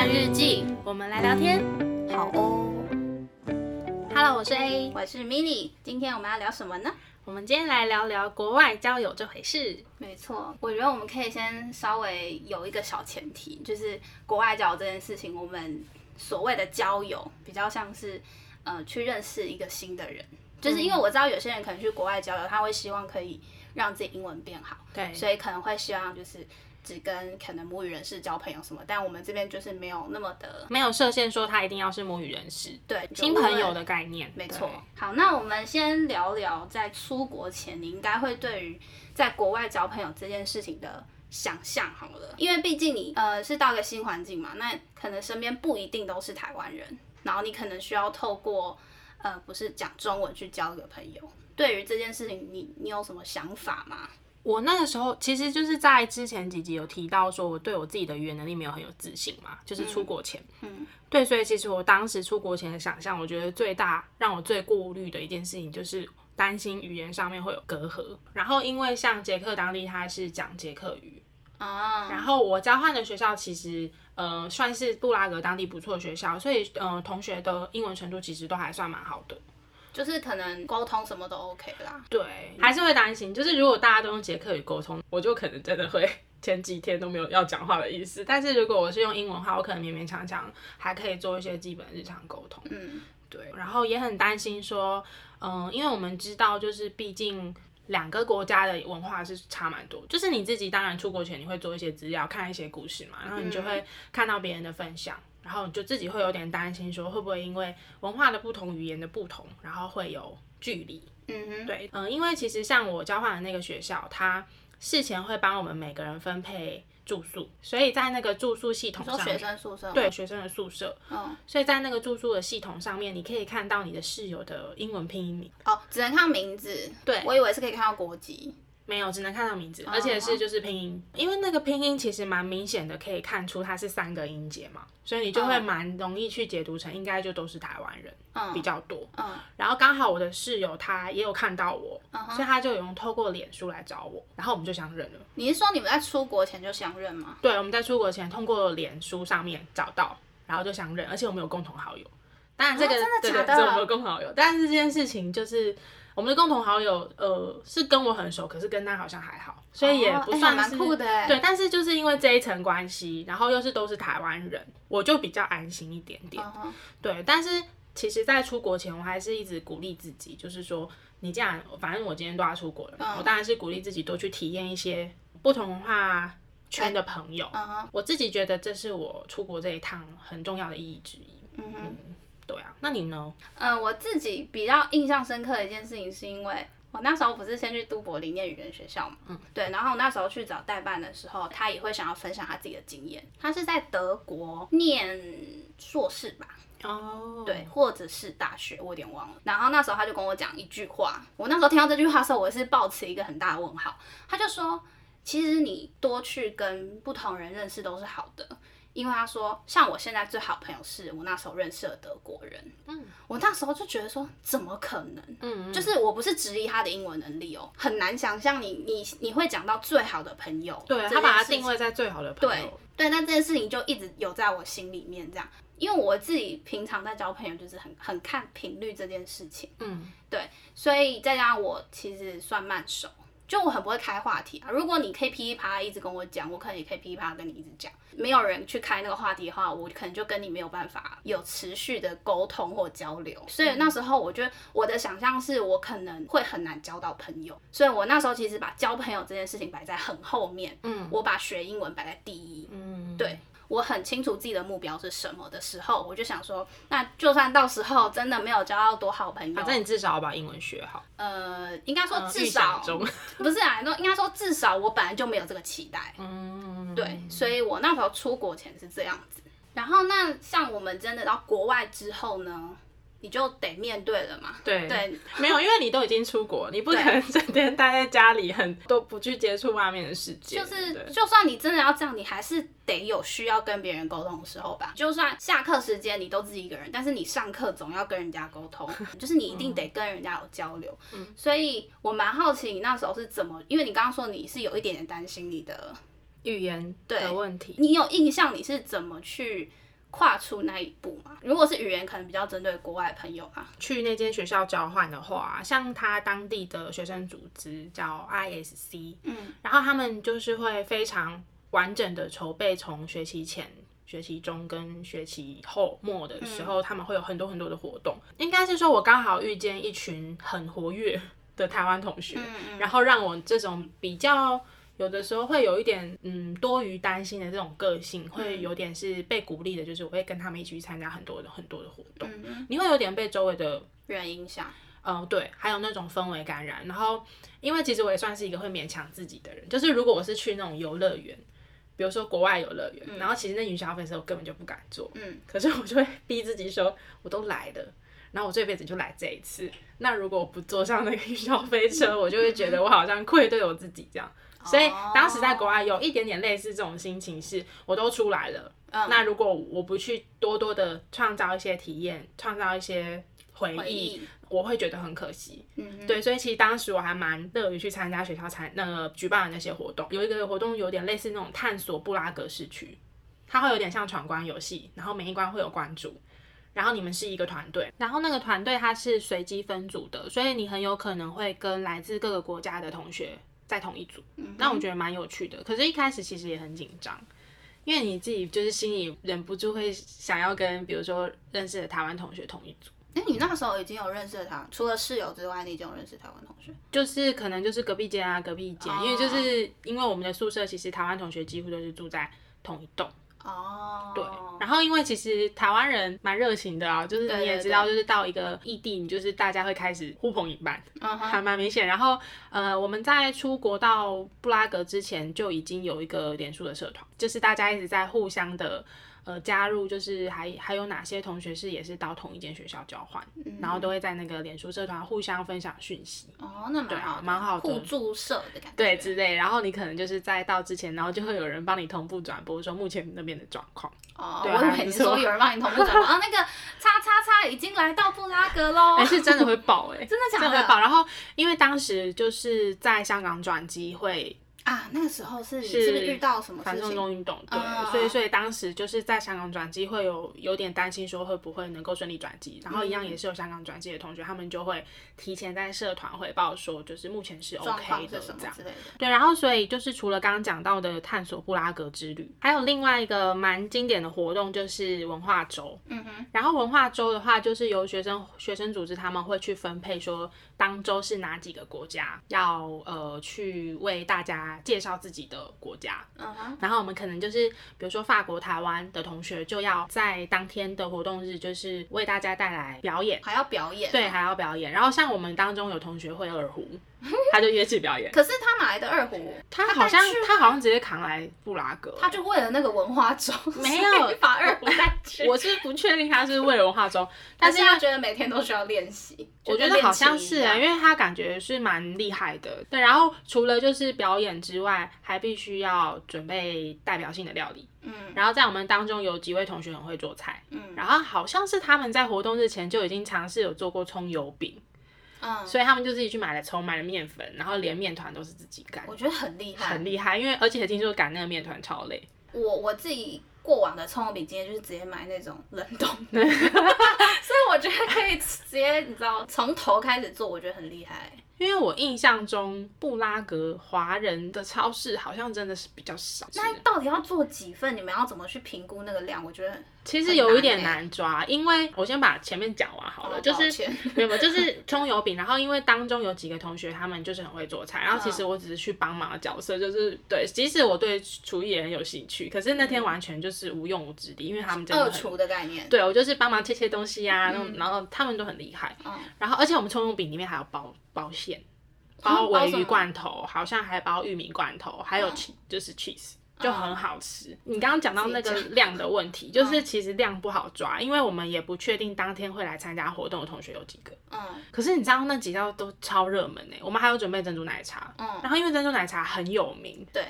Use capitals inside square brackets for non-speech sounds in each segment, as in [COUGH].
换日记，我们来聊天，好哦。Hello，我是 A，我是 Mini，今天我们要聊什么呢？我们今天来聊聊国外交友这回事。没错，我觉得我们可以先稍微有一个小前提，就是国外交友这件事情，我们所谓的交友比较像是呃去认识一个新的人，就是因为我知道有些人可能去国外交友，他会希望可以让自己英文变好，对，所以可能会希望就是。只跟可能母语人士交朋友什么，但我们这边就是没有那么的，没有设限说他一定要是母语人士，对，新朋友的概念，没错。好，那我们先聊聊在出国前，你应该会对于在国外交朋友这件事情的想象好了，因为毕竟你呃是到一个新环境嘛，那可能身边不一定都是台湾人，然后你可能需要透过呃不是讲中文去交一个朋友。对于这件事情，你你有什么想法吗？我那个时候其实就是在之前几集有提到说，我对我自己的语言能力没有很有自信嘛，就是出国前，嗯，嗯，对，所以其实我当时出国前的想象，我觉得最大让我最顾虑的一件事情就是担心语言上面会有隔阂。然后因为像捷克当地他是讲捷克语啊，然后我交换的学校其实呃算是布拉格当地不错的学校，所以呃同学的英文程度其实都还算蛮好的。就是可能沟通什么都 OK 啦，对，还是会担心。就是如果大家都用捷克语沟通，我就可能真的会前几天都没有要讲话的意思。但是如果我是用英文的话，我可能勉勉强强还可以做一些基本日常沟通。嗯，对。然后也很担心说，嗯，因为我们知道，就是毕竟两个国家的文化是差蛮多。就是你自己当然出国前你会做一些资料，看一些故事嘛，然后你就会看到别人的分享。然后你就自己会有点担心，说会不会因为文化的不同、语言的不同，然后会有距离。嗯哼，对，嗯，因为其实像我交换的那个学校，它事前会帮我们每个人分配住宿，所以在那个住宿系统上，学生宿舍，对，学生的宿舍。嗯，所以在那个住宿的系统上面，你可以看到你的室友的英文拼音名。哦，只能看名字。对，我以为是可以看到国籍。没有，只能看到名字，而且是就是拼音，因为那个拼音其实蛮明显的，可以看出它是三个音节嘛，所以你就会蛮容易去解读成应该就都是台湾人比较多。嗯，然后刚好我的室友他也有看到我，所以他就有用透过脸书来找我，然后我们就相认了。你是说你们在出国前就相认吗？对，我们在出国前通过脸书上面找到，然后就相认，而且我们有共同好友。当然这个真的假的？这我们有共同好友，但是这件事情就是。我们的共同好友，呃，是跟我很熟，可是跟他好像还好，所以也不算是、哦欸、酷的。对，但是就是因为这一层关系，然后又是都是台湾人，我就比较安心一点点。哦、对，但是其实，在出国前，我还是一直鼓励自己，就是说，你这样，反正我今天都要出国了，哦、我当然是鼓励自己多去体验一些不同文化圈的朋友。嗯、我自己觉得这是我出国这一趟很重要的意义之一。嗯对啊，那你呢？嗯、呃，我自己比较印象深刻的一件事情，是因为我那时候不是先去都柏林念语言学校嘛，嗯，对，然后那时候去找代办的时候，他也会想要分享他自己的经验。他是在德国念硕士吧？哦，对，或者是大学，我有点忘了。然后那时候他就跟我讲一句话，我那时候听到这句话的时候，我是抱持一个很大的问号。他就说，其实你多去跟不同人认识都是好的。因为他说，像我现在最好朋友是我那时候认识的德国人，嗯，我那时候就觉得说，怎么可能？嗯，就是我不是质疑他的英文能力哦，很难想象你你你会讲到最好的朋友，对，他把他定位在最好的朋友，对对，那这件事情就一直有在我心里面这样，因为我自己平常在交朋友就是很很看频率这件事情，嗯，对，所以再加上我其实算慢熟。就我很不会开话题啊，如果你可以噼里啪啦一直跟我讲，我可能也可以噼里啪啦跟你一直讲。没有人去开那个话题的话，我可能就跟你没有办法有持续的沟通或交流。所以那时候我觉得我的想象是我可能会很难交到朋友，所以我那时候其实把交朋友这件事情摆在很后面，嗯，我把学英文摆在第一，嗯，对。我很清楚自己的目标是什么的时候，我就想说，那就算到时候真的没有交到多好朋友，反正你至少要把英文学好。呃，应该说至少，呃、不是啊，应该说至少我本来就没有这个期待。嗯，对，所以我那时候出国前是这样子。然后那像我们真的到国外之后呢？你就得面对了嘛。对对，没有，因为你都已经出国，你不可能整天待在家里，很都不去接触外面的世界。就是，就算你真的要这样，你还是得有需要跟别人沟通的时候吧。就算下课时间你都自己一个人，但是你上课总要跟人家沟通，[LAUGHS] 就是你一定得跟人家有交流。嗯，所以我蛮好奇你那时候是怎么，因为你刚刚说你是有一点点担心你的语言的问题，你有印象你是怎么去？跨出那一步嘛？如果是语言，可能比较针对国外朋友啊。去那间学校交换的话，像他当地的学生组织叫 ISC，嗯，然后他们就是会非常完整的筹备，从学期前、学期中跟学期后末的时候，嗯、他们会有很多很多的活动。应该是说，我刚好遇见一群很活跃的台湾同学，嗯嗯，然后让我这种比较。有的时候会有一点嗯多余担心的这种个性，会有点是被鼓励的，就是我会跟他们一起去参加很多的很多的活动。嗯、你会有点被周围的人影响，嗯，对，还有那种氛围感染。然后，因为其实我也算是一个会勉强自己的人，就是如果我是去那种游乐园，比如说国外游乐园，嗯、然后其实那云霄飞车我根本就不敢坐，嗯，可是我就会 [LAUGHS] 逼自己说，我都来了，然后我这辈子就来这一次。那如果我不坐上那个 [LAUGHS] 云霄飞车，我就会觉得我好像愧对我自己这样。所以当时在国外有一点点类似这种心情，是我都出来了，嗯、那如果我不去多多的创造一些体验，创造一些回忆，回忆我会觉得很可惜。嗯，对，所以其实当时我还蛮乐于去参加学校参那个举办的那些活动。有一个活动有点类似那种探索布拉格市区，它会有点像闯关游戏，然后每一关会有关注，然后你们是一个团队，然后那个团队它是随机分组的，所以你很有可能会跟来自各个国家的同学。在同一组，那我觉得蛮有趣的。可是，一开始其实也很紧张，因为你自己就是心里忍不住会想要跟，比如说认识的台湾同学同一组。哎、欸，你那时候已经有认识他，除了室友之外，你已经有认识台湾同学？就是可能就是隔壁间啊，隔壁间，因为就是因为我们的宿舍其实台湾同学几乎都是住在同一栋。哦，oh. 对，然后因为其实台湾人蛮热情的啊，就是你也知道，就是到一个异地，你就是大家会开始呼朋引伴，uh huh. 还蛮明显。然后呃，我们在出国到布拉格之前就已经有一个脸书的社团，就是大家一直在互相的。呃，加入就是还还有哪些同学是也是到同一间学校交换，嗯、然后都会在那个脸书社团互相分享讯息。哦，那蛮好，蛮好的，互助社的感觉。对，之类。然后你可能就是在到之前，然后就会有人帮你同步转播说目前那边的状况。哦，对我以为你说有人帮你同步转播啊，那个叉叉叉已经来到布拉格喽。哎，是真的会爆哎、欸，真的假的？真的会爆。然后因为当时就是在香港转机会。啊，那个时候是是不是遇到什么反送中运动？对，嗯、所以所以当时就是在香港转机，会有有点担心说会不会能够顺利转机，然后一样也是有香港转机的同学，他们就会提前在社团汇报说，就是目前是 OK 的这样。对，然后所以就是除了刚刚讲到的探索布拉格之旅，还有另外一个蛮经典的活动就是文化周。嗯哼，然后文化周的话，就是由学生学生组织他们会去分配说。当周是哪几个国家要呃去为大家介绍自己的国家嗯哼然后我们可能就是比如说法国、台湾的同学就要在当天的活动日，就是为大家带来表演，还要表演，对，还要表演。然后像我们当中有同学会二胡。[LAUGHS] 他就约去表演，可是他哪来的二胡？他好像他好像直接扛来布拉格，他就为了那个文化周，没有把二胡带去。我是不确定他是为了文化周，但是他觉得每天都需要练习。我觉得好像是啊，因为他感觉是蛮厉害的。对，然后除了就是表演之外，还必须要准备代表性的料理。嗯，然后在我们当中有几位同学很会做菜，嗯，然后好像是他们在活动日前就已经尝试有做过葱油饼。嗯，所以他们就自己去买了葱，买了面粉，然后连面团都是自己擀。我觉得很厉害，很厉害，因为而且听说擀那个面团超累。我我自己过往的葱油饼经验就是直接买那种冷冻的，[LAUGHS] 所以我觉得可以直接你知道从头开始做，我觉得很厉害。因为我印象中布拉格华人的超市好像真的是比较少。那到底要做几份？你们要怎么去评估那个量？我觉得其实有一点难抓，因为我先把前面讲完好了，哦、就是没有，就是葱油饼。然后因为当中有几个同学他们就是很会做菜，然后其实我只是去帮忙的角色，就是对，即使我对厨艺也很有兴趣，可是那天完全就是无用武之地，因为他们真的二厨的概念。对，我就是帮忙切切东西啊，嗯、然后他们都很厉害。嗯、然后而且我们葱油饼里面还有包包馅。包鲔鱼罐头，好像还包玉米罐头，还有就是 cheese，就很好吃。你刚刚讲到那个量的问题，就是其实量不好抓，因为我们也不确定当天会来参加活动的同学有几个。嗯。可是你知道那几道都超热门呢，我们还有准备珍珠奶茶。嗯。然后因为珍珠奶茶很有名。对。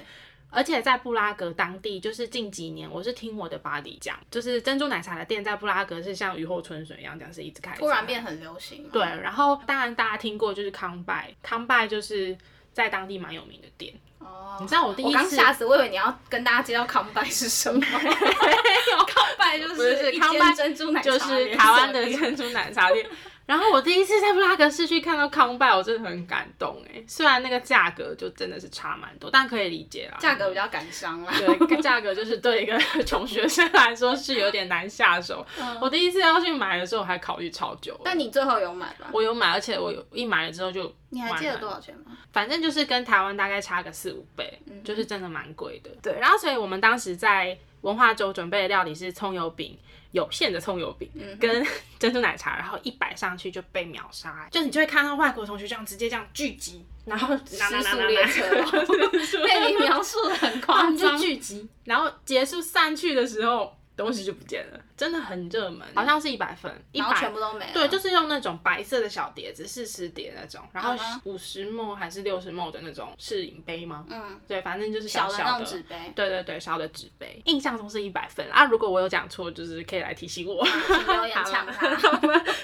而且在布拉格当地，就是近几年，我是听我的 buddy 讲，就是珍珠奶茶的店在布拉格是像雨后春笋一样，这样是一直开，突然变很流行。对，然后当然大家听过就是康拜，康拜就是在当地蛮有名的店。哦。哦，你知道我第一次，我刚吓死，我以为你要跟大家介绍康拜是什么。[LAUGHS] 康拜就是康拜珍珠奶茶，就是台湾的珍珠奶茶店。然后我第一次在布拉格市区看到康拜，我真的很感动哎。虽然那个价格就真的是差蛮多，但可以理解啦。价格比较感伤啦。对，价格就是对一个穷学生来说是有点难下手。嗯、我第一次要去买的时候，我还考虑超久。但你最后有买吧？我有买，而且我有一买了之后就。你还记得多少钱吗？反正就是跟台湾大概差个四五倍，嗯、就是真的蛮贵的。对，然后所以我们当时在文化周准备的料理是葱油饼。有馅的葱油饼跟 [LAUGHS] 珍珠奶茶，然后一摆上去就被秒杀，就你就会看到外国同学这样直接这样聚集，然后失速列车，[LAUGHS] [LAUGHS] 被你描述的很夸张，聚集，然后结束散去的时候。东西就不见了，真的很热门，好像是一百份，然后全部都没了。对，就是用那种白色的小碟子，四十碟那种，然后五十 ml 还是六十 ml 的那种试饮杯吗？嗯，对，反正就是小小的纸杯。对对对，小的纸杯，印象中是一百份啊。如果我有讲错，就是可以来提醒我。有点抢他，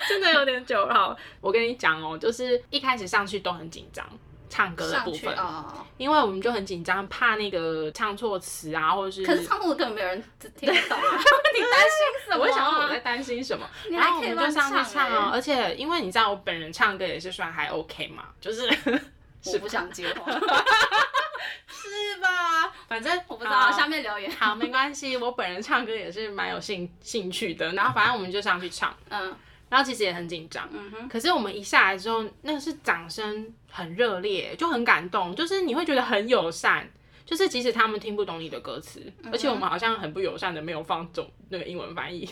真的有点久。了，我跟你讲哦，就是一开始上去都很紧张。唱歌的部分，哦、因为我们就很紧张，怕那个唱错词啊，或者是……可是唱错根本没有人听得懂啊！[LAUGHS] 你担心什么？我会想说我在担心什么，然后我们就上去唱啊。而且因为你知道，我本人唱歌也是算还 OK 嘛，就是 [LAUGHS] 我不想接话，[LAUGHS] 是吧？反正我不知道，下面留言好，没关系，我本人唱歌也是蛮有兴兴趣的。然后反正我们就上去唱，嗯。然后其实也很紧张，可是我们一下来之后，那个是掌声很热烈，就很感动，就是你会觉得很友善，就是即使他们听不懂你的歌词，嗯、而且我们好像很不友善的没有放中那个英文翻译。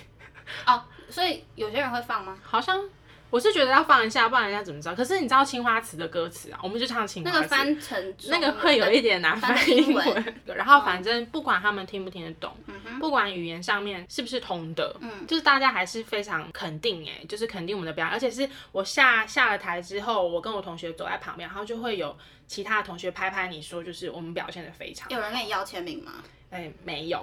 哦，所以有些人会放吗？好像。我是觉得要放一下，不然人家怎么知道？可是你知道青花瓷的歌词啊，我们就唱青花瓷。那个翻成那个会有一点难翻英文。然后反正不管他们听不听得懂，嗯、不管语言上面是不是通的，嗯、就是大家还是非常肯定哎，就是肯定我们的表演。而且是我下下了台之后，我跟我同学走在旁边，然后就会有其他的同学拍拍你说，就是我们表现的非常。有人跟你要签名吗？哎、欸，没有。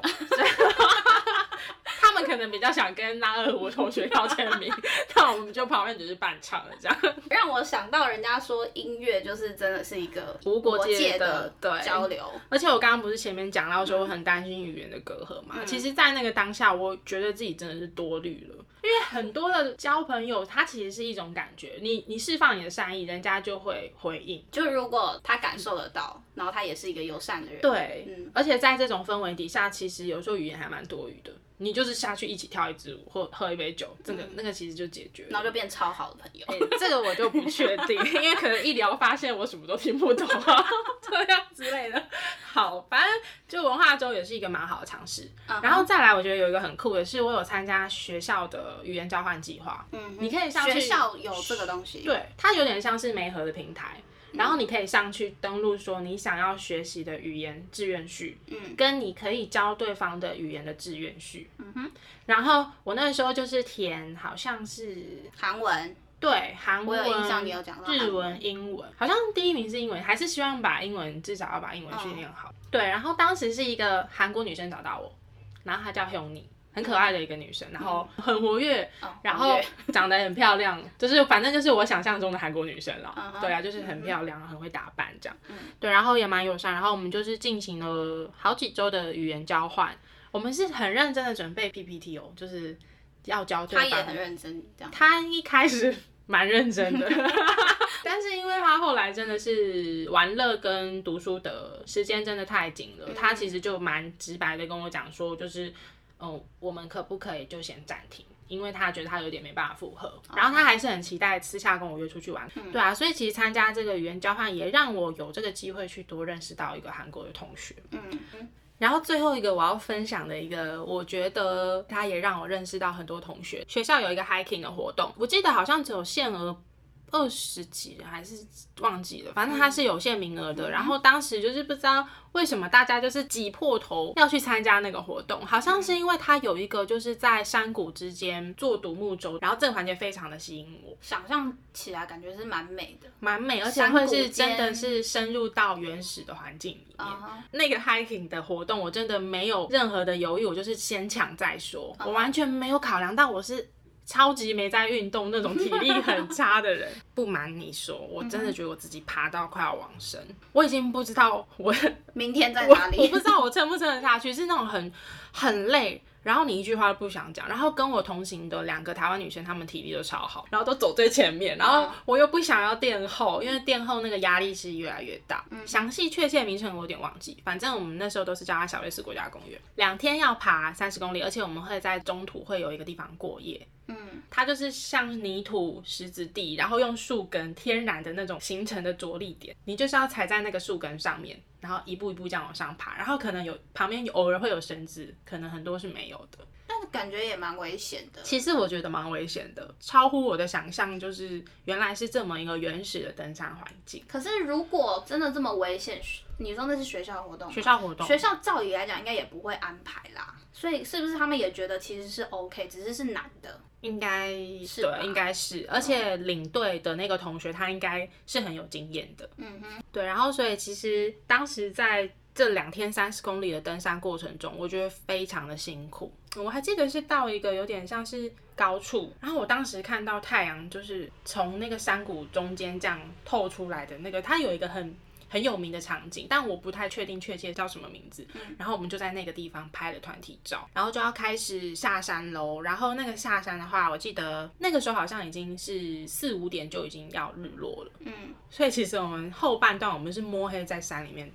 可能比较想跟拉二胡同学要签名，[LAUGHS] 那我们就旁边只是伴唱了这样。让我想到人家说音乐就是真的是一个无国界的对交流。而且我刚刚不是前面讲到说我很担心语言的隔阂嘛？嗯、其实，在那个当下，我觉得自己真的是多虑了，因为很多的交朋友，它其实是一种感觉，你你释放你的善意，人家就会回应。就如果他感受得到，然后他也是一个友善的人。对，嗯。而且在这种氛围底下，其实有时候语言还蛮多余的。你就是下去一起跳一支舞，或喝一杯酒，这个、嗯、那个其实就解决了，然后就变超好的朋友。欸、这个我就不确定，因为可能一聊发现我什么都听不懂啊，这样之类的。好，反正就文化周也是一个蛮好的尝试。Uh huh. 然后再来，我觉得有一个很酷的是，我有参加学校的语言交换计划。嗯，你可以上去。学校有这个东西。对，它有点像是媒合的平台。然后你可以上去登录说你想要学习的语言志愿序，嗯，跟你可以教对方的语言的志愿序，嗯哼。然后我那个时候就是填好像是韩文，对，韩文、我有印象你有讲日文、英文，好像第一名是英文，还是希望把英文至少要把英文训练好。哦、对，然后当时是一个韩国女生找到我，然后她叫 Hyuni。很可爱的一个女生，然后很活跃，嗯、然后长得很漂亮，[LAUGHS] 就是反正就是我想象中的韩国女生了。对啊，就是很漂亮，很会打扮这样。嗯、对，然后也蛮友善，然后我们就是进行了好几周的语言交换。我们是很认真的准备 PPT 哦，就是要教对方。他也很认真，这样。他一开始蛮认真的，[LAUGHS] 但是因为他后来真的是玩乐跟读书的时间真的太紧了，嗯、他其实就蛮直白的跟我讲说，就是。哦，我们可不可以就先暂停？因为他觉得他有点没办法负荷，然后他还是很期待私下跟我约出去玩。嗯、对啊，所以其实参加这个语言交换也让我有这个机会去多认识到一个韩国的同学。嗯嗯。然后最后一个我要分享的一个，我觉得他也让我认识到很多同学。学校有一个 hiking 的活动，我记得好像只有限额。二十几人还是忘记了，反正它是有限名额的。嗯、然后当时就是不知道为什么大家就是挤破头要去参加那个活动，好像是因为它有一个就是在山谷之间做独木舟，然后这个环节非常的吸引我。想象起来感觉是蛮美的，蛮美，而且会是真的是深入到原始的环境里面。那个 hiking 的活动我真的没有任何的犹豫，我就是先抢再说，我完全没有考量到我是。超级没在运动那种体力很差的人。[LAUGHS] 不瞒你说，我真的觉得我自己爬到快要往生，我已经不知道我 [LAUGHS] 明天在哪里，我，[LAUGHS] 我不知道我撑不撑得下去，是那种很很累。然后你一句话都不想讲，然后跟我同行的两个台湾女生，她们体力都超好，然后都走最前面，然后我又不想要垫后，因为垫后那个压力是越来越大。嗯，详细确切名称我有点忘记，反正我们那时候都是叫它小瑞士国家公园，两天要爬三十公里，而且我们会在中途会有一个地方过夜。嗯，它就是像泥土石子地，然后用树根天然的那种形成的着力点，你就是要踩在那个树根上面。然后一步一步这样往上爬，然后可能有旁边有偶尔会有绳子，可能很多是没有的，感觉也蛮危险的。其实我觉得蛮危险的，超乎我的想象，就是原来是这么一个原始的登山环境。可是如果真的这么危险，你说那是学校活动？学校活动，学校照理来讲应该也不会安排啦。所以是不是他们也觉得其实是 OK，只是是难的？应该是对，应该是，而且领队的那个同学他应该是很有经验的，嗯哼，对，然后所以其实当时在这两天三十公里的登山过程中，我觉得非常的辛苦。我还记得是到一个有点像是高处，然后我当时看到太阳就是从那个山谷中间这样透出来的那个，它有一个很。很有名的场景，但我不太确定确切叫什么名字。嗯。然后我们就在那个地方拍了团体照，然后就要开始下山喽。然后那个下山的话，我记得那个时候好像已经是四五点就已经要日落了。嗯。所以其实我们后半段我们是摸黑在山里面走，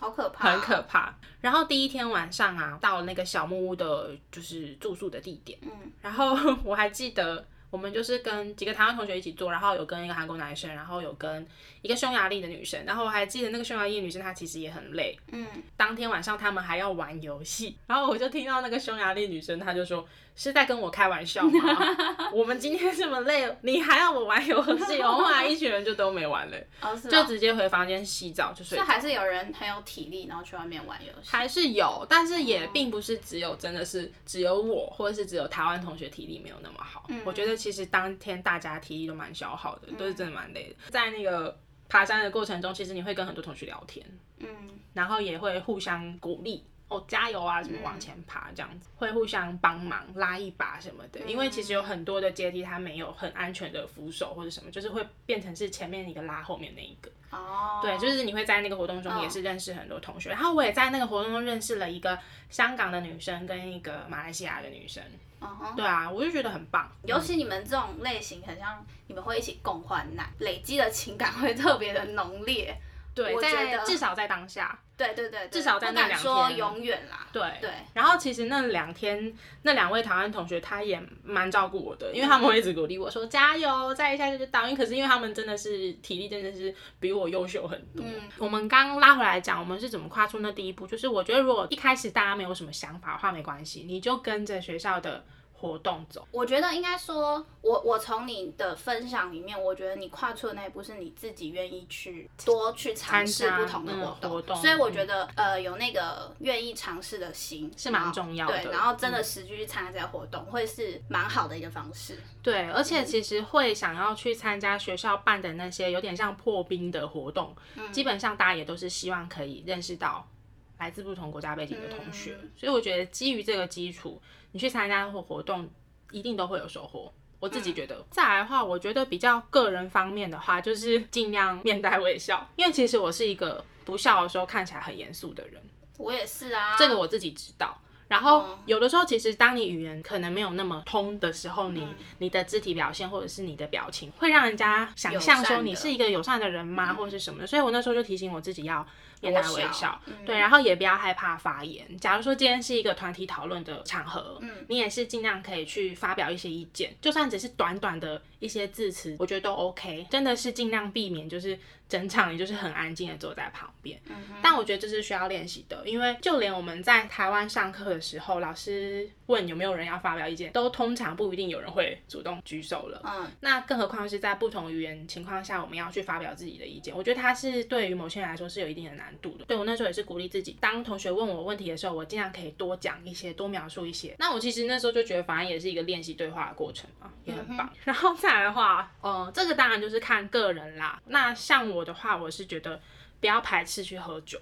好可怕，很可怕。然后第一天晚上啊，到那个小木屋的，就是住宿的地点。嗯。然后 [LAUGHS] 我还记得。我们就是跟几个台湾同学一起做，然后有跟一个韩国男生，然后有跟一个匈牙利的女生，然后我还记得那个匈牙利的女生她其实也很累，嗯，当天晚上他们还要玩游戏，然后我就听到那个匈牙利女生她就说。是在跟我开玩笑吗？[LAUGHS] 我们今天这么累，你还要我玩游戏？后来一群人就都没玩了，哦哦、就直接回房间洗澡就睡。就还是有人很有体力，然后去外面玩游戏。还是有，但是也并不是只有，真的是只有我，或者是只有台湾同学体力没有那么好。嗯、我觉得其实当天大家体力都蛮消耗的，都是真的蛮累的。在那个爬山的过程中，其实你会跟很多同学聊天，嗯，然后也会互相鼓励。哦，加油啊！什么往前爬这样子，会互相帮忙拉一把什么的。因为其实有很多的阶梯，它没有很安全的扶手或者什么，就是会变成是前面一个拉后面那一个。哦。对，就是你会在那个活动中也是认识很多同学，然后我也在那个活动中认识了一个香港的女生跟一个马来西亚的女生。哦。对啊，我就觉得很棒。尤其你们这种类型，很像你们会一起共患难，累积的情感会特别的浓烈。对，在至少在当下。对对对，至少在那两天。说永远啦。对对。然后其实那两天，那两位台湾同学他也蛮照顾我的，因为他们会一直鼓励我说加油，再一下就到。因为可是因为他们真的是体力真的是比我优秀很多。嗯。我们刚拉回来讲，我们是怎么跨出那第一步？就是我觉得如果一开始大家没有什么想法的话，没关系，你就跟着学校的。活动走，我觉得应该说，我我从你的分享里面，我觉得你跨出的那一步是你自己愿意去多去尝试不同的活动，所以我觉得呃有那个愿意尝试的心是蛮重要的。对，然后真的实际去参加这些活动，会是蛮好的一个方式。对，而且其实会想要去参加学校办的那些有点像破冰的活动，嗯，基本上大家也都是希望可以认识到来自不同国家背景的同学，嗯，所以我觉得基于这个基础。你去参加或活动，一定都会有收获。我自己觉得，嗯、再来的话，我觉得比较个人方面的话，就是尽量面带微笑，因为其实我是一个不笑的时候看起来很严肃的人。我也是啊，这个我自己知道。然后有的时候，其实当你语言可能没有那么通的时候，你你的肢体表现或者是你的表情，会让人家想象说你是一个友善的人吗，或者是什么的。所以我那时候就提醒我自己要。面带微笑，对，然后也不要害怕发言。假如说今天是一个团体讨论的场合，嗯，你也是尽量可以去发表一些意见，就算只是短短的一些字词，我觉得都 OK。真的是尽量避免就是整场你就是很安静的坐在旁边。嗯，但我觉得这是需要练习的，因为就连我们在台湾上课的时候，老师问有没有人要发表意见，都通常不一定有人会主动举手了。嗯，那更何况是在不同语言情况下，我们要去发表自己的意见，我觉得它是对于某些人来说是有一定的难。度的，对，我那时候也是鼓励自己，当同学问我问题的时候，我尽量可以多讲一些，多描述一些。那我其实那时候就觉得，反而也是一个练习对话的过程嘛，也很棒。嗯、然后再来的话，呃，这个当然就是看个人啦。那像我的话，我是觉得不要排斥去喝酒，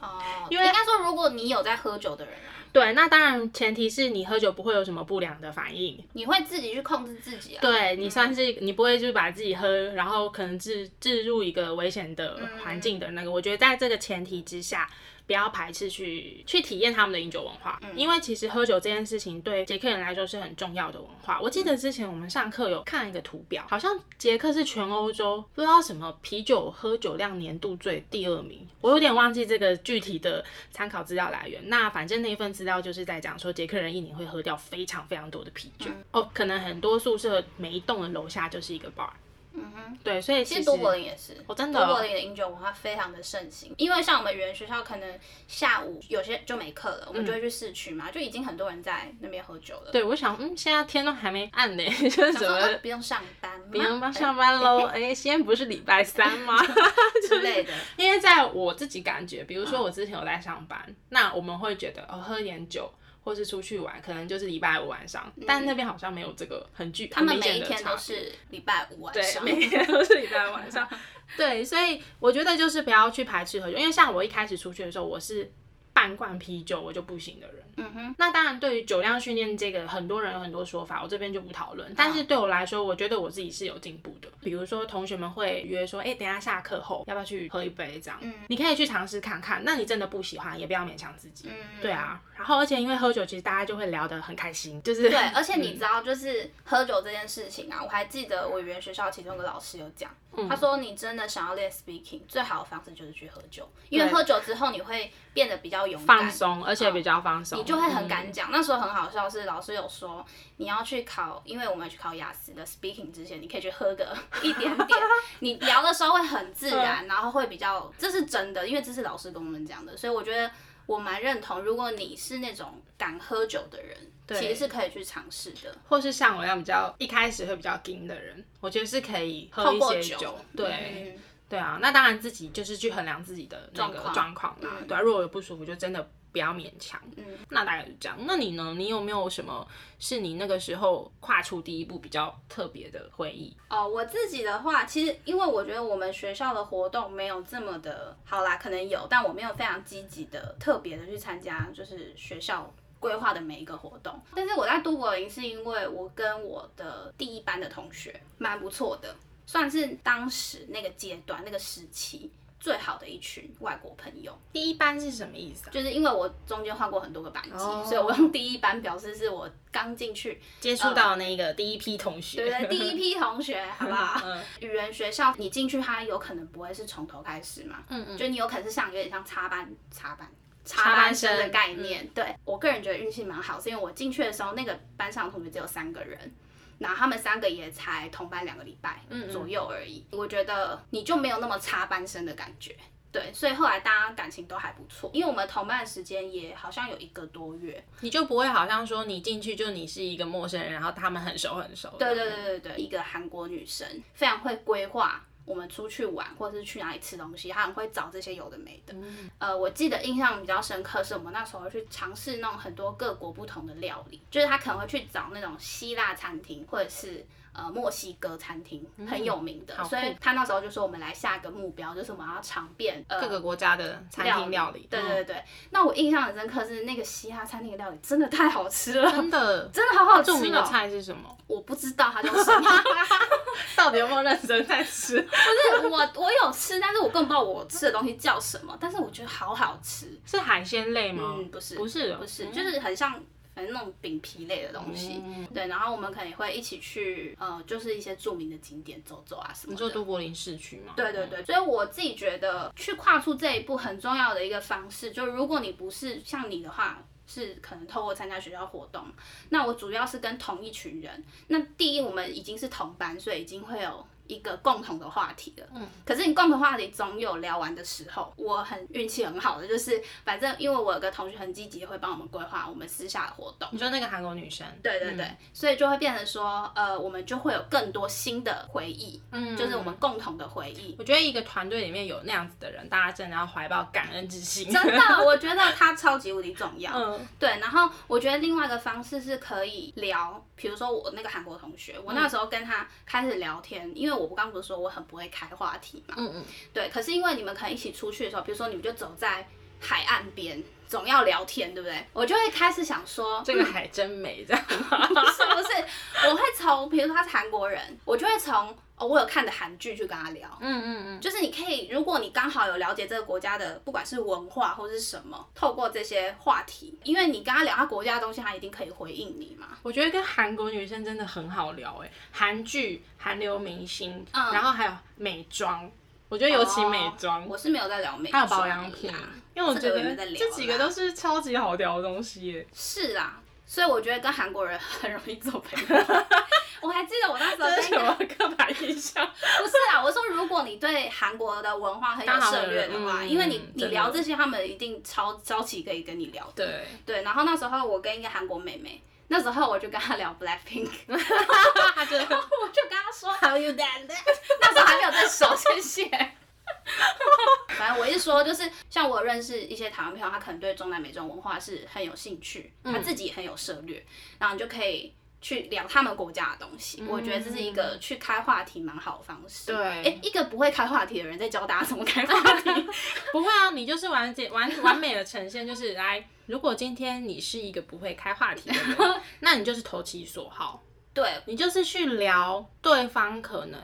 哦，因为应该说，如果你有在喝酒的人啊。对，那当然前提是你喝酒不会有什么不良的反应，你会自己去控制自己啊。对，你算是、嗯、你不会就是把自己喝，然后可能置置入一个危险的环境的那个。嗯、我觉得在这个前提之下。不要排斥去去体验他们的饮酒文化，嗯，因为其实喝酒这件事情对捷克人来说是很重要的文化。我记得之前我们上课有看一个图表，好像捷克是全欧洲不知道什么啤酒喝酒量年度最第二名，我有点忘记这个具体的参考资料来源。那反正那一份资料就是在讲说捷克人一年会喝掉非常非常多的啤酒，嗯，哦，可能很多宿舍每一栋的楼下就是一个 bar。嗯哼，对，所以其实，都柏林也是，哦，真的，哦，都柏林的饮酒文化非常的盛行。因为像我们语言学校，可能下午有些就没课了，我们就会去市区嘛，嗯，就已经很多人在那边喝酒了。对，我想，嗯，现在天都还没暗呢，[LAUGHS] 就是怎么，啊，不用上班，不用上班喽。哎，欸，现在不是礼拜三吗？[LAUGHS] [LAUGHS] 之类的。因为在我自己感觉，比如说我之前有在上班，嗯，那我们会觉得哦，喝一点酒。或是出去玩，可能就是礼拜五晚上，嗯、但那边好像没有这个很具。他们每一天都是礼拜五晚上，对，每天都是礼拜五晚上。对，所以我觉得就是不要去排斥喝酒，因为像我一开始出去的时候，我是半罐啤酒我就不行的人。嗯哼，那当然，对于酒量训练这个，很多人有很多说法，我这边就不讨论。但是对我来说，我觉得我自己是有进步的。比如说，同学们会约说，哎、欸，等一下下课后要不要去喝一杯这样？嗯，你可以去尝试看看。那你真的不喜欢，也不要勉强自己。嗯，对啊。然后，而且因为喝酒，其实大家就会聊得很开心，就是对。而且你知道，就是喝酒这件事情啊，我还记得我语言学校其中一个老师有讲，嗯、他说你真的想要练 speaking，最好的方式就是去喝酒，因为喝酒之后你会变得比较勇敢、放松，而且比较放松，你就会很敢讲。嗯、那时候很好笑，是老师有说你要去考，因为我们要去考雅思的 speaking 之前，你可以去喝个一点点，[LAUGHS] 你聊的时候会很自然，然后会比较，这是真的，因为这是老师跟我们讲的，所以我觉得我蛮认同。如果你是那种敢喝酒的人，对其实是可以去尝试的，或是像我一样比较一开始会比较硬的人，我觉得是可以喝一些酒，酒对，嗯、对啊，那当然自己就是去衡量自己的那个状况啦，嗯、对啊，如果有不舒服就真的。不要勉强，嗯，那大概是这样。那你呢？你有没有什么是你那个时候跨出第一步比较特别的回忆？哦，我自己的话，其实因为我觉得我们学校的活动没有这么的好啦，可能有，但我没有非常积极的、特别的去参加，就是学校规划的每一个活动。但是我在都柏林是因为我跟我的第一班的同学蛮不错的，算是当时那个阶段那个时期。最好的一群外国朋友，第一班是什么意思啊？就是因为我中间换过很多个班级，oh. 所以我用第一班表示是我刚进去接触到那个第一批同学，对对，第一批同学，[LAUGHS] 好不好？嗯、语言学校你进去，它有可能不会是从头开始嘛，嗯嗯，就你有可能是上有点像插班、插班、插班生的概念。嗯、对我个人觉得运气蛮好，是因为我进去的时候，那个班上的同学只有三个人。那他们三个也才同班两个礼拜左右而已，嗯嗯，我觉得你就没有那么插班生的感觉，对，所以后来大家感情都还不错，因为我们同班的时间也好像有一个多月，你就不会好像说你进去就你是一个陌生人，然后他们很熟很熟，对对对对对，一个韩国女生非常会规划。我们出去玩，或者是去哪里吃东西，他很会找这些有的没的。嗯、呃，我记得印象比较深刻是我们那时候去尝试那种很多各国不同的料理，就是他可能会去找那种希腊餐厅，或者是。呃，墨西哥餐厅很有名的，嗯、所以他那时候就说我们来下一个目标，就是我们要尝遍呃各个国家的餐厅料理。对对对，嗯、那我印象很深刻是那个西哈餐厅的料理真的太好吃了，真的 [LAUGHS] 真的好好吃。著名的菜是什么？[LAUGHS] 我不知道它叫什么。[LAUGHS] 到底有没有认真在吃？不是我，我有吃，但是我更不知道我吃的东西叫什么，但是我觉得好好吃。是海鲜类吗？嗯，不是，不是，不是，就是很像。反正那种饼皮类的东西，嗯、对，然后我们可能会一起去，呃，就是一些著名的景点走走啊什么的。你说都柏林市区嘛？对对对，所以我自己觉得去跨出这一步很重要的一个方式，就如果你不是像你的话，是可能透过参加学校活动，那我主要是跟同一群人。那第一，我们已经是同班，所以已经会有。一个共同的话题了，嗯，可是你共同话题总有聊完的时候。我很运气很好的，就是反正因为我有个同学很积极，会帮我们规划我们私下的活动。你说那个韩国女生？对对对，嗯、所以就会变成说，呃，我们就会有更多新的回忆，嗯，就是我们共同的回忆。我觉得一个团队里面有那样子的人，大家真的要怀抱感恩之心。真的，我觉得他超级无敌重要。[LAUGHS] 嗯，对。然后我觉得另外一个方式是可以聊，比如说我那个韩国同学，我那时候跟他开始聊天，嗯、因为我不刚不是说我很不会开话题嘛，嗯嗯，对。可是因为你们可能一起出去的时候，比如说你们就走在海岸边。总要聊天，对不对？我就会开始想说，这个海真美，这样 [LAUGHS] 是不是？我会从，比如说他是韩国人，我就会从哦，我有看的韩剧去跟他聊。嗯嗯嗯。就是你可以，如果你刚好有了解这个国家的，不管是文化或是什么，透过这些话题，因为你跟他聊他国家的东西，他一定可以回应你嘛。我觉得跟韩国女生真的很好聊，哎，韩剧、韩流明星，嗯，然后还有美妆。我觉得尤其美妆，我是没有在聊美妆，还有保养品，因为我觉得这几个都是超级好聊的东西耶。是啦，所以我觉得跟韩国人很容易做朋友。[LAUGHS] 我还记得我那时候在什么刻板印象？不是啊，我说如果你对韩国的文化很有涉猎的话，因为你你聊这些，他们一定超超级可以跟你聊。对对，然后那时候我跟一个韩国妹妹，那时候我就跟她聊 Blackpink，[LAUGHS] 我就跟她说 How you doing？那时候还没有在说，谢谢。反正我一说，就是像我认识一些台湾朋友，他可能对中南美洲文化是很有兴趣，他自己也很有涉猎，然后你就可以去聊他们国家的东西。我觉得这是一个去开话题蛮好的方式。对，哎，一个不会开话题的人在教大家怎么开话题，[LAUGHS] 不会啊，你就是完结完完美的呈现，就是来，如果今天你是一个不会开话题的人，[LAUGHS] 那你就是投其所好，对，你就是去聊对方可能。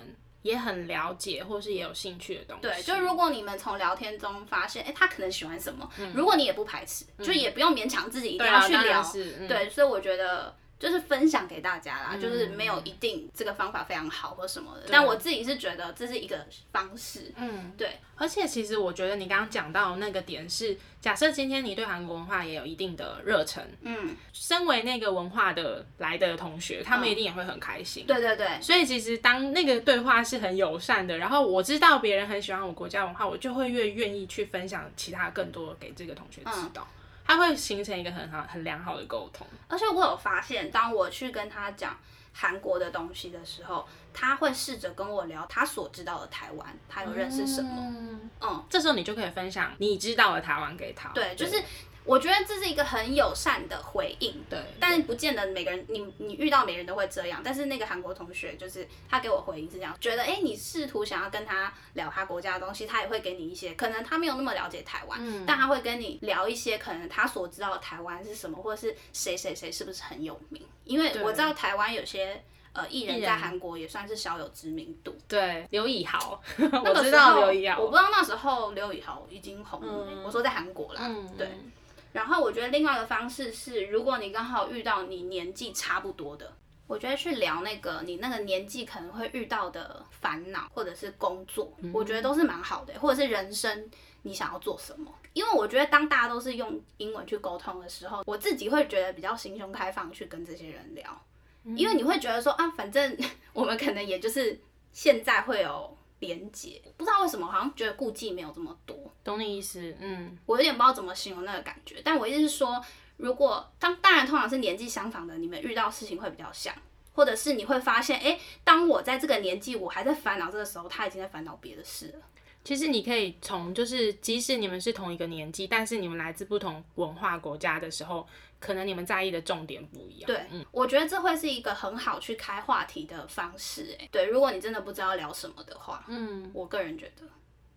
也很了解，或是也有兴趣的东西。对，就如果你们从聊天中发现，哎、欸，他可能喜欢什么，嗯、如果你也不排斥，嗯、就也不用勉强自己一定要去聊。对，所以我觉得。就是分享给大家啦，嗯、就是没有一定这个方法非常好或什么的，但我自己是觉得这是一个方式。嗯，对。而且其实我觉得你刚刚讲到那个点是，假设今天你对韩国文化也有一定的热忱，嗯，身为那个文化的来的同学，他们一定也会很开心。对对对。所以其实当那个对话是很友善的，然后我知道别人很喜欢我国家文化，我就会越愿意去分享其他更多给这个同学知道。嗯它会形成一个很好、很良好的沟通，而且我有发现，当我去跟他讲韩国的东西的时候，他会试着跟我聊他所知道的台湾，他有认识什么，嗯，嗯，这时候你就可以分享你知道的台湾给他，对，就是。我觉得这是一个很友善的回应，对，但是不见得每个人，你你遇到每个人都会这样。但是那个韩国同学就是他给我回应是这样，觉得哎，你试图想要跟他聊他国家的东西，他也会给你一些，可能他没有那么了解台湾，嗯，但他会跟你聊一些可能他所知道的台湾是什么，或者是谁谁谁是不是很有名？因为我知道台湾有些呃艺人在韩国也算是小有知名度，对，刘以豪，[LAUGHS] 我知道刘以豪，我不知道那时候刘以豪已经红了，嗯，我说在韩国啦，嗯，对。然后我觉得另外一个方式是，如果你刚好遇到你年纪差不多的，我觉得去聊那个你那个年纪可能会遇到的烦恼，或者是工作，我觉得都是蛮好的，或者是人生你想要做什么。因为我觉得当大家都是用英文去沟通的时候，我自己会觉得比较心胸开放去跟这些人聊，因为你会觉得说啊，反正 [LAUGHS] 我们可能也就是现在会有。连接，不知道为什么，好像觉得顾忌没有这么多。懂你意思，嗯，我有点不知道怎么形容那个感觉。但我意思是说，如果当当然通常是年纪相仿的，你们遇到事情会比较像，或者是你会发现，哎，当我在这个年纪，我还在烦恼这个时候，他已经在烦恼别的事了。其实你可以从，就是即使你们是同一个年纪，但是你们来自不同文化国家的时候，可能你们在意的重点不一样。对，嗯，我觉得这会是一个很好去开话题的方式。哎，对，如果你真的不知道聊什么的话，嗯，我个人觉得，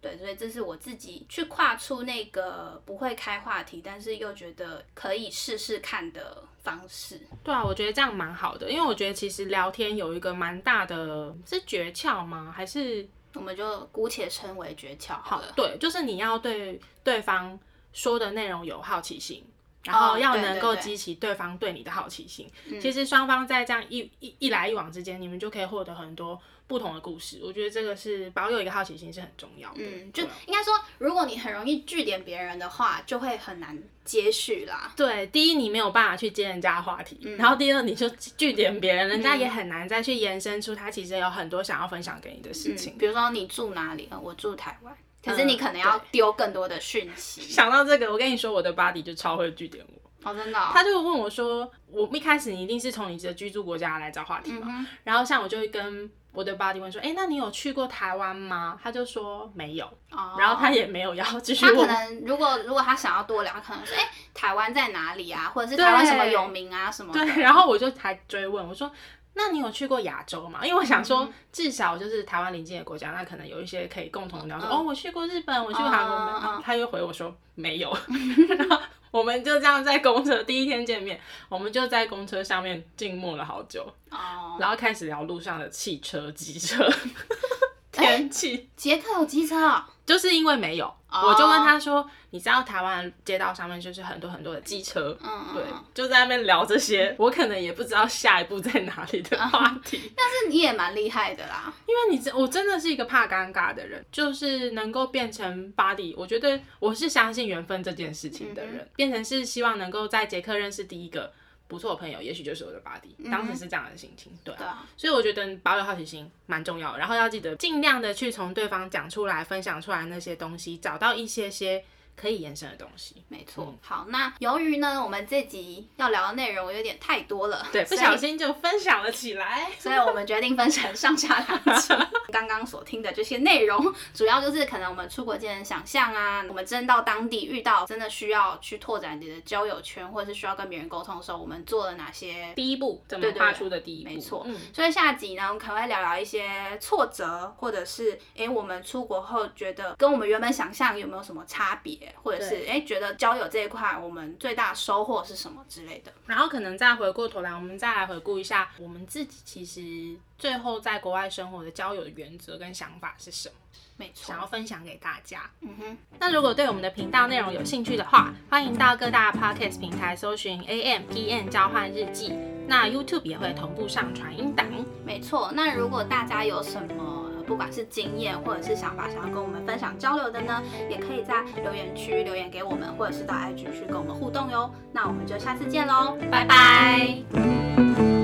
对，所以这是我自己去跨出那个不会开话题，但是又觉得可以试试看的方式。对啊，我觉得这样蛮好的，因为我觉得其实聊天有一个蛮大的，是诀窍吗？还是？我们就姑且称为诀窍好了。对，就是你要对对方说的内容有好奇心，然后要能够激起对方对你的好奇心。哦、其实双方在这样一一一来一往之间，你们就可以获得很多不同的故事。我觉得这个是保有一个好奇心是很重要的。嗯，就应该说，如果你很容易据点别人的话，就会很难。接续啦，对，第一你没有办法去接人家的话题，嗯、然后第二你就据点别人，人家也很难再去延伸出他其实有很多想要分享给你的事情。嗯、比如说你住哪里？我住台湾，可是你可能要丢更多的讯息。嗯、[LAUGHS] 想到这个，我跟你说，我的 buddy 就超会拒点我。哦，真的、哦。他就问我说，我一开始你一定是从你的居住国家来找话题嘛？嗯、然后像我就会跟。我的 buddy 问说：“哎、欸，那你有去过台湾吗？”他就说没有，oh, 然后他也没有要继续问。他可能如果如果他想要多聊，可能说：“哎、欸，台湾在哪里啊？或者是台湾什么有名啊什么的。”对，然后我就还追问我说：“那你有去过亚洲吗？因为我想说，至少就是台湾邻近的国家，那可能有一些可以共同聊说。哦，我去过日本，我去过韩国。Uh, 他又回我说没有。然后我们就这样在公车第一天见面，我们就在公车上面静默了好久。哦。然后开始聊路上的汽车、机车。[LAUGHS] 天气，捷克有机车啊？就是因为没有，oh. 我就问他说：“你知道台湾街道上面就是很多很多的机车，嗯，对，就在那边聊这些，我可能也不知道下一步在哪里的话题。[LAUGHS] Uh, 但是你也蛮厉害的啦，因为你我真的是一个怕尴尬的人，就是能够变成 buddy，我觉得我是相信缘分这件事情的人，嗯、变成是希望能够在捷克认识第一个。”不错的朋友，也许就是我的 buddy，当时是这样的心情，对，所以我觉得保有好奇心蛮重要的，然后要记得尽量的去从对方讲出来、分享出来那些东西，找到一些些。可以延伸的东西，没错。好，那由于呢，我们这集要聊的内容有点太多了，对，不小心就分享了起来，[LAUGHS] 所以我们决定分成上下两集。[LAUGHS] 刚刚所听的这些内容，主要就是可能我们出国前的想象啊，我们真到当地遇到真的需要去拓展你的交友圈，或者是需要跟别人沟通的时候，我们做了哪些第一步，怎么跨出的第一步？没错。嗯，所以下集呢，我们可能会聊聊一些挫折，或者是哎、欸，我们出国后觉得跟我们原本想象有没有什么差别，或者是哎。觉得交友这一块，我们最大收获是什么之类的？然后可能再回过头来，我们再来回顾一下我们自己，其实最后在国外生活的交友的原则跟想法是什么？没错，想要分享给大家。嗯哼。那如果对我们的频道内容有兴趣的话，欢迎到各大 podcast 平台搜寻 A M P N 交换日记。那 YouTube 也会同步上传音档。没错。那如果大家有什么？不管是经验或者是想法，想要跟我们分享交流的呢，也可以在留言区留言给我们，或者是到 IG 去跟我们互动哟。那我们就下次见喽，拜拜。